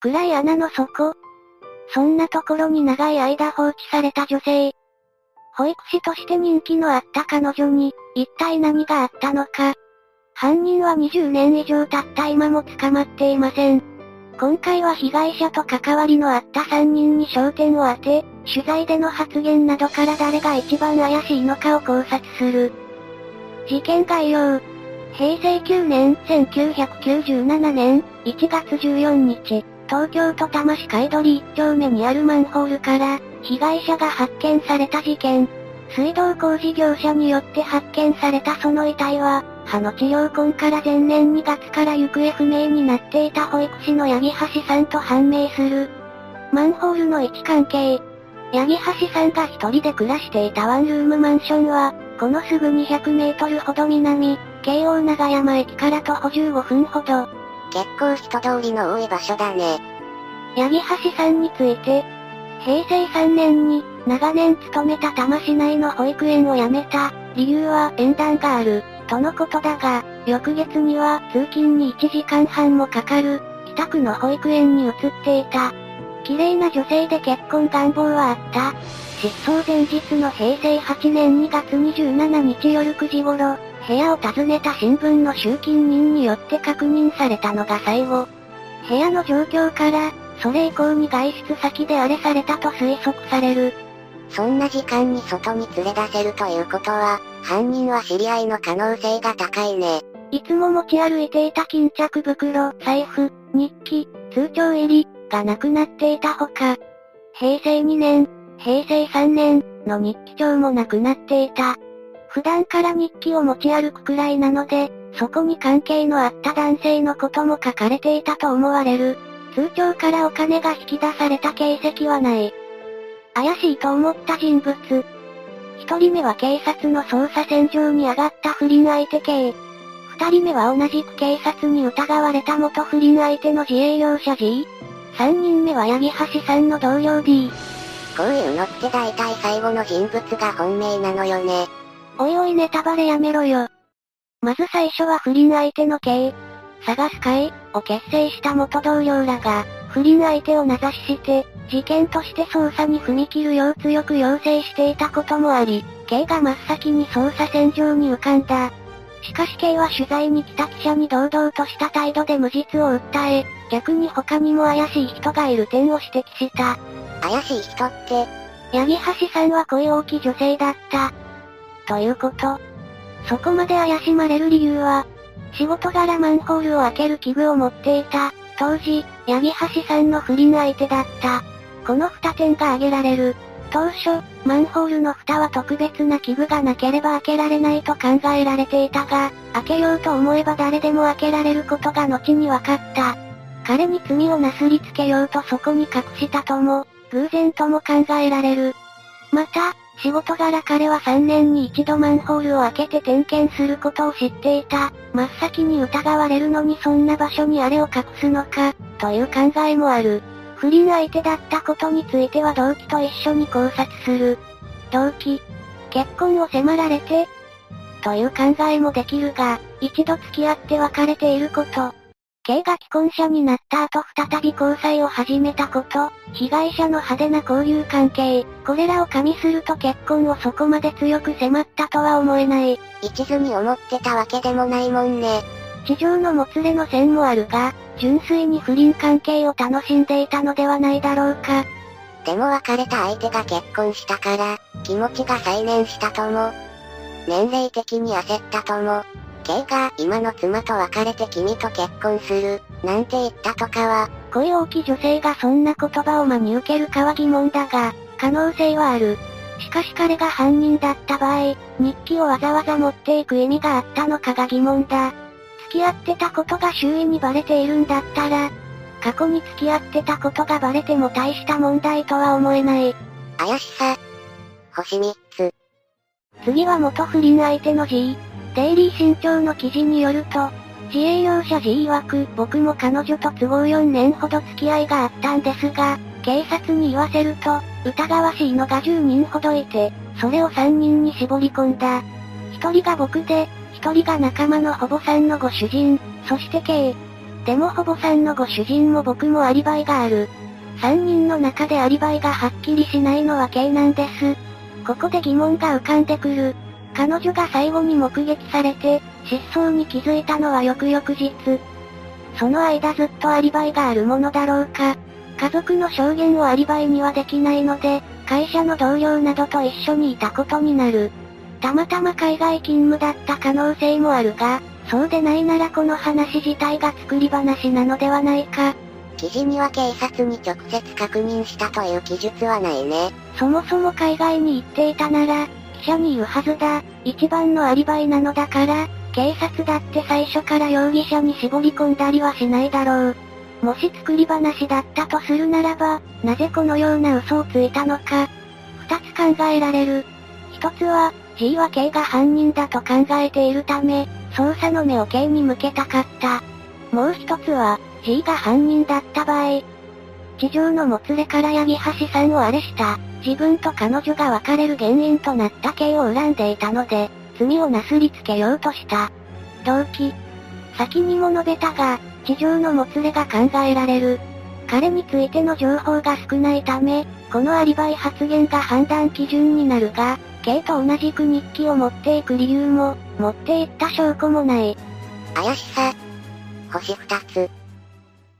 暗い穴の底。そんなところに長い間放置された女性。保育士として人気のあった彼女に、一体何があったのか。犯人は20年以上経った今も捕まっていません。今回は被害者と関わりのあった3人に焦点を当て、取材での発言などから誰が一番怪しいのかを考察する。事件概要。平成9年、1997年、1月14日、東京都多摩市海鳥1丁目にあるマンホールから、被害者が発見された事件。水道工事業者によって発見されたその遺体は、歯の治療痕から前年2月から行方不明になっていた保育士の八木橋さんと判明する。マンホールの位置関係。八木橋さんが一人で暮らしていたワンルームマンションは、このすぐ200メートルほど南、京王長山駅から徒歩15分ほど。結構人通りの多い場所だね。八木橋さんについて、平成3年に、長年勤めた多摩市内の保育園を辞めた、理由は縁談がある、とのことだが、翌月には通勤に1時間半もかかる、北区の保育園に移っていた。綺麗な女性で結婚願望はあった。失踪前日の平成8年2月27日夜9時頃、部屋を訪ねた新聞の集金人によって確認されたのが最後。部屋の状況から、それ以降に外出先であれされたと推測される。そんな時間に外に連れ出せるということは、犯人は知り合いの可能性が高いね。いつも持ち歩いていた巾着袋、財布、日記、通帳入り、がなくなっていたほか、平成2年、平成3年、の日記帳もなくなっていた。普段から日記を持ち歩くくらいなので、そこに関係のあった男性のことも書かれていたと思われる。通帳からお金が引き出された形跡はない。怪しいと思った人物。一人目は警察の捜査線上に上がった不倫相手系。二人目は同じく警察に疑われた元不倫相手の自営業者 G。三人目は八木橋さんの同僚 D。こういうのって大体最後の人物が本命なのよね。おいおいネタバレやめろよ。まず最初は不倫相手の K。探す会を結成した元同僚らが、不倫相手を名指しして、事件として捜査に踏み切るよう強く要請していたこともあり、K が真っ先に捜査線上に浮かんだ。しかし K は取材に来た記者に堂々とした態度で無実を訴え、逆に他にも怪しい人がいる点を指摘した。怪しい人って、八木橋さんは恋大き女性だった。ということ。そこまで怪しまれる理由は、仕事柄マンホールを開ける器具を持っていた、当時、八木橋さんの不倫相手だった。この二点が挙げられる。当初、マンホールの蓋は特別な器具がなければ開けられないと考えられていたが、開けようと思えば誰でも開けられることが後に分かった。彼に罪をなすりつけようとそこに隠したとも、偶然とも考えられる。また、仕事柄彼は3年に一度マンホールを開けて点検することを知っていた。真っ先に疑われるのにそんな場所にあれを隠すのか、という考えもある。不倫相手だったことについては動機と一緒に考察する。動機。結婚を迫られて、という考えもできるが、一度付き合って別れていること。K が既婚者になった後再び交際を始めたこと、被害者の派手な交友関係、これらを加味すると結婚をそこまで強く迫ったとは思えない。一途に思ってたわけでもないもんね。地上のもつれの線もあるが、純粋に不倫関係を楽しんでいたのではないだろうか。でも別れた相手が結婚したから、気持ちが再燃したとも。年齢的に焦ったとも。K が今の妻と別れて君と結婚する、なんて言ったとかは、恋大き女性がそんな言葉を真に受けるかは疑問だが、可能性はある。しかし彼が犯人だった場合、日記をわざわざ持っていく意味があったのかが疑問だ。付き合ってたことが周囲にバレているんだったら、過去に付き合ってたことがバレても大した問題とは思えない。怪しさ。星3つ。次は元不倫相手の G。デイリー新潮の記事によると、自営業者 G 曰く、僕も彼女と都合4年ほど付き合いがあったんですが、警察に言わせると、疑わしいのが10人ほどいて、それを3人に絞り込んだ。1人が僕で、1人が仲間のほぼさんのご主人、そして K。でもほぼさんのご主人も僕もアリバイがある。3人の中でアリバイがはっきりしないのは K なんです。ここで疑問が浮かんでくる。彼女が最後に目撃されて、失踪に気づいたのは翌々日。その間ずっとアリバイがあるものだろうか。家族の証言をアリバイにはできないので、会社の同僚などと一緒にいたことになる。たまたま海外勤務だった可能性もあるが、そうでないならこの話自体が作り話なのではないか。記事には警察に直接確認したという記述はないね。そもそも海外に行っていたなら、記者に言うはずだ。一番のアリバイなのだから、警察だって最初から容疑者に絞り込んだりはしないだろう。もし作り話だったとするならば、なぜこのような嘘をついたのか。二つ考えられる。一つは、G は K が犯人だと考えているため、捜査の目を K に向けたかった。もう一つは、G が犯人だった場合、地上のもつれから八木橋さんをあれした、自分と彼女が別れる原因となった K を恨んでいたので、罪をなすりつけようとした。動機。先にも述べたが、地上のもつれが考えられる。彼についての情報が少ないため、このアリバイ発言が判断基準になるが、K と同じく日記を持っていく理由も、持っていった証拠もない。怪しさ。星二つ。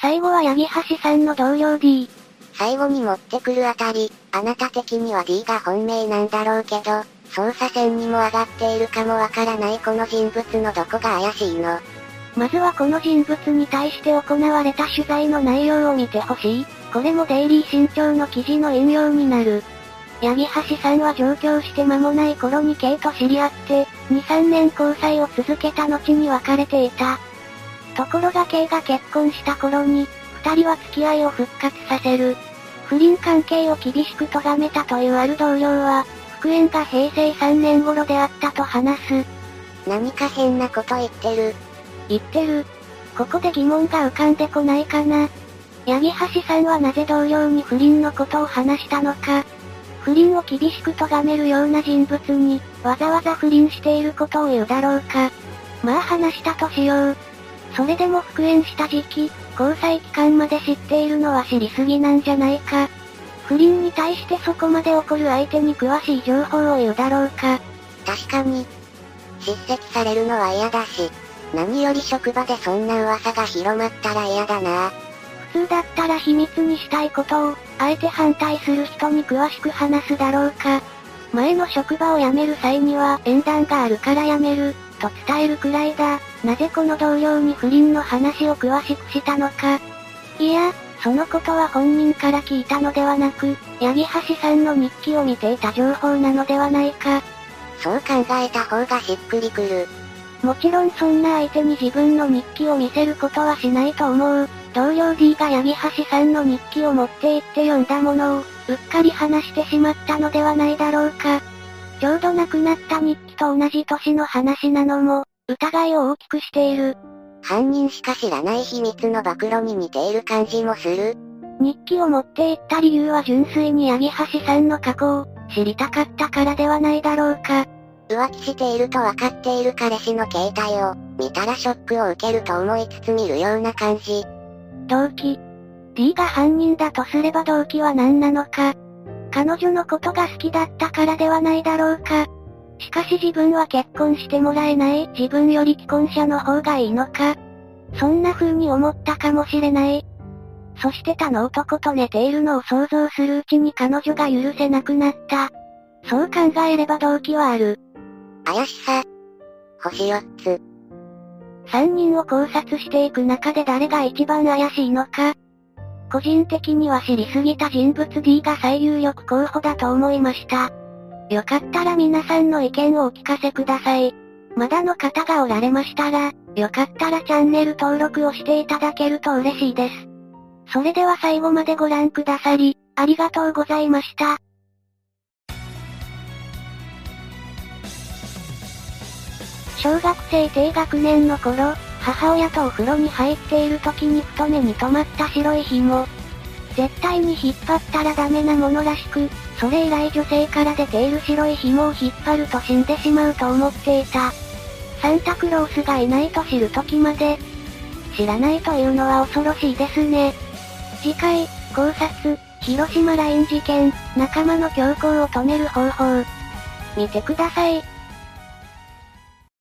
最後は八木橋さんの同僚 D。最後に持ってくるあたり、あなた的には D が本命なんだろうけど、捜査線にも上がっているかもわからないこの人物のどこが怪しいの？まずはこの人物に対して行われた取材の内容を見てほしい。これもデイリー新潮の記事の引用になる。八木橋さんは上京して間もない頃に K と知り合って、2、3年交際を続けた後に別れていた。ところが K が結婚した頃に、二人は付き合いを復活させる。不倫関係を厳しく咎めたというある同僚は、復縁が平成3年頃であったと話す。何か変なこと言ってる。言ってる。ここで疑問が浮かんでこないかな。八木橋さんはなぜ同僚に不倫のことを話したのか。不倫を厳しく咎めるような人物に、わざわざ不倫していることを言うだろうか。まあ話したとしよう。それでも復縁した時期、交際期間まで知っているのは知りすぎなんじゃないか。不倫に対してそこまで怒る相手に詳しい情報を言うだろうか。確かに。叱責されるのは嫌だし、何より職場でそんな噂が広まったら嫌だな。普通だったら秘密にしたいことを、あえて反対する人に詳しく話すだろうか。前の職場を辞める際には縁談があるから辞める、と伝えるくらいだ。なぜこの同僚に不倫の話を詳しくしたのか。いや、そのことは本人から聞いたのではなく、八木橋さんの日記を見ていた情報なのではないか。そう考えた方がしっくりくる。もちろんそんな相手に自分の日記を見せることはしないと思う。同僚 D が八木橋さんの日記を持って行って読んだものを、うっかり話してしまったのではないだろうか。ちょうど亡くなった日記と同じ年の話なのも、疑いを大きくしている。犯人しか知らない秘密の暴露に似ている感じもする。日記を持って行った理由は純粋に八木橋さんの過去を知りたかったからではないだろうか。浮気していると分かっている彼氏の携帯を見たらショックを受けると思いつつ見るような感じ。動機。D が犯人だとすれば動機は何なのか。彼女のことが好きだったからではないだろうか。しかし自分は結婚してもらえない自分より既婚者の方がいいのか。そんな風に思ったかもしれない。そして他の男と寝ているのを想像するうちに彼女が許せなくなった。そう考えれば動機はある。怪しさ。星4つ。3人を考察していく中で誰が一番怪しいのか。個人的には知りすぎた人物 D が最有力候補だと思いました。よかったら皆さんの意見をお聞かせください。まだの方がおられましたら、よかったらチャンネル登録をしていただけると嬉しいです。それでは最後までご覧くださり、ありがとうございました。小学生低学年の頃、母親とお風呂に入っている時に太目に留まった白い紐。絶対に引っ張ったらダメなものらしく、それ以来女性から出ている白い紐を引っ張ると死んでしまうと思っていた。サンタクロースがいないと知る時まで。知らないというのは恐ろしいですね。次回、考察、広島ライン事件、仲間の強行を止める方法。見てください。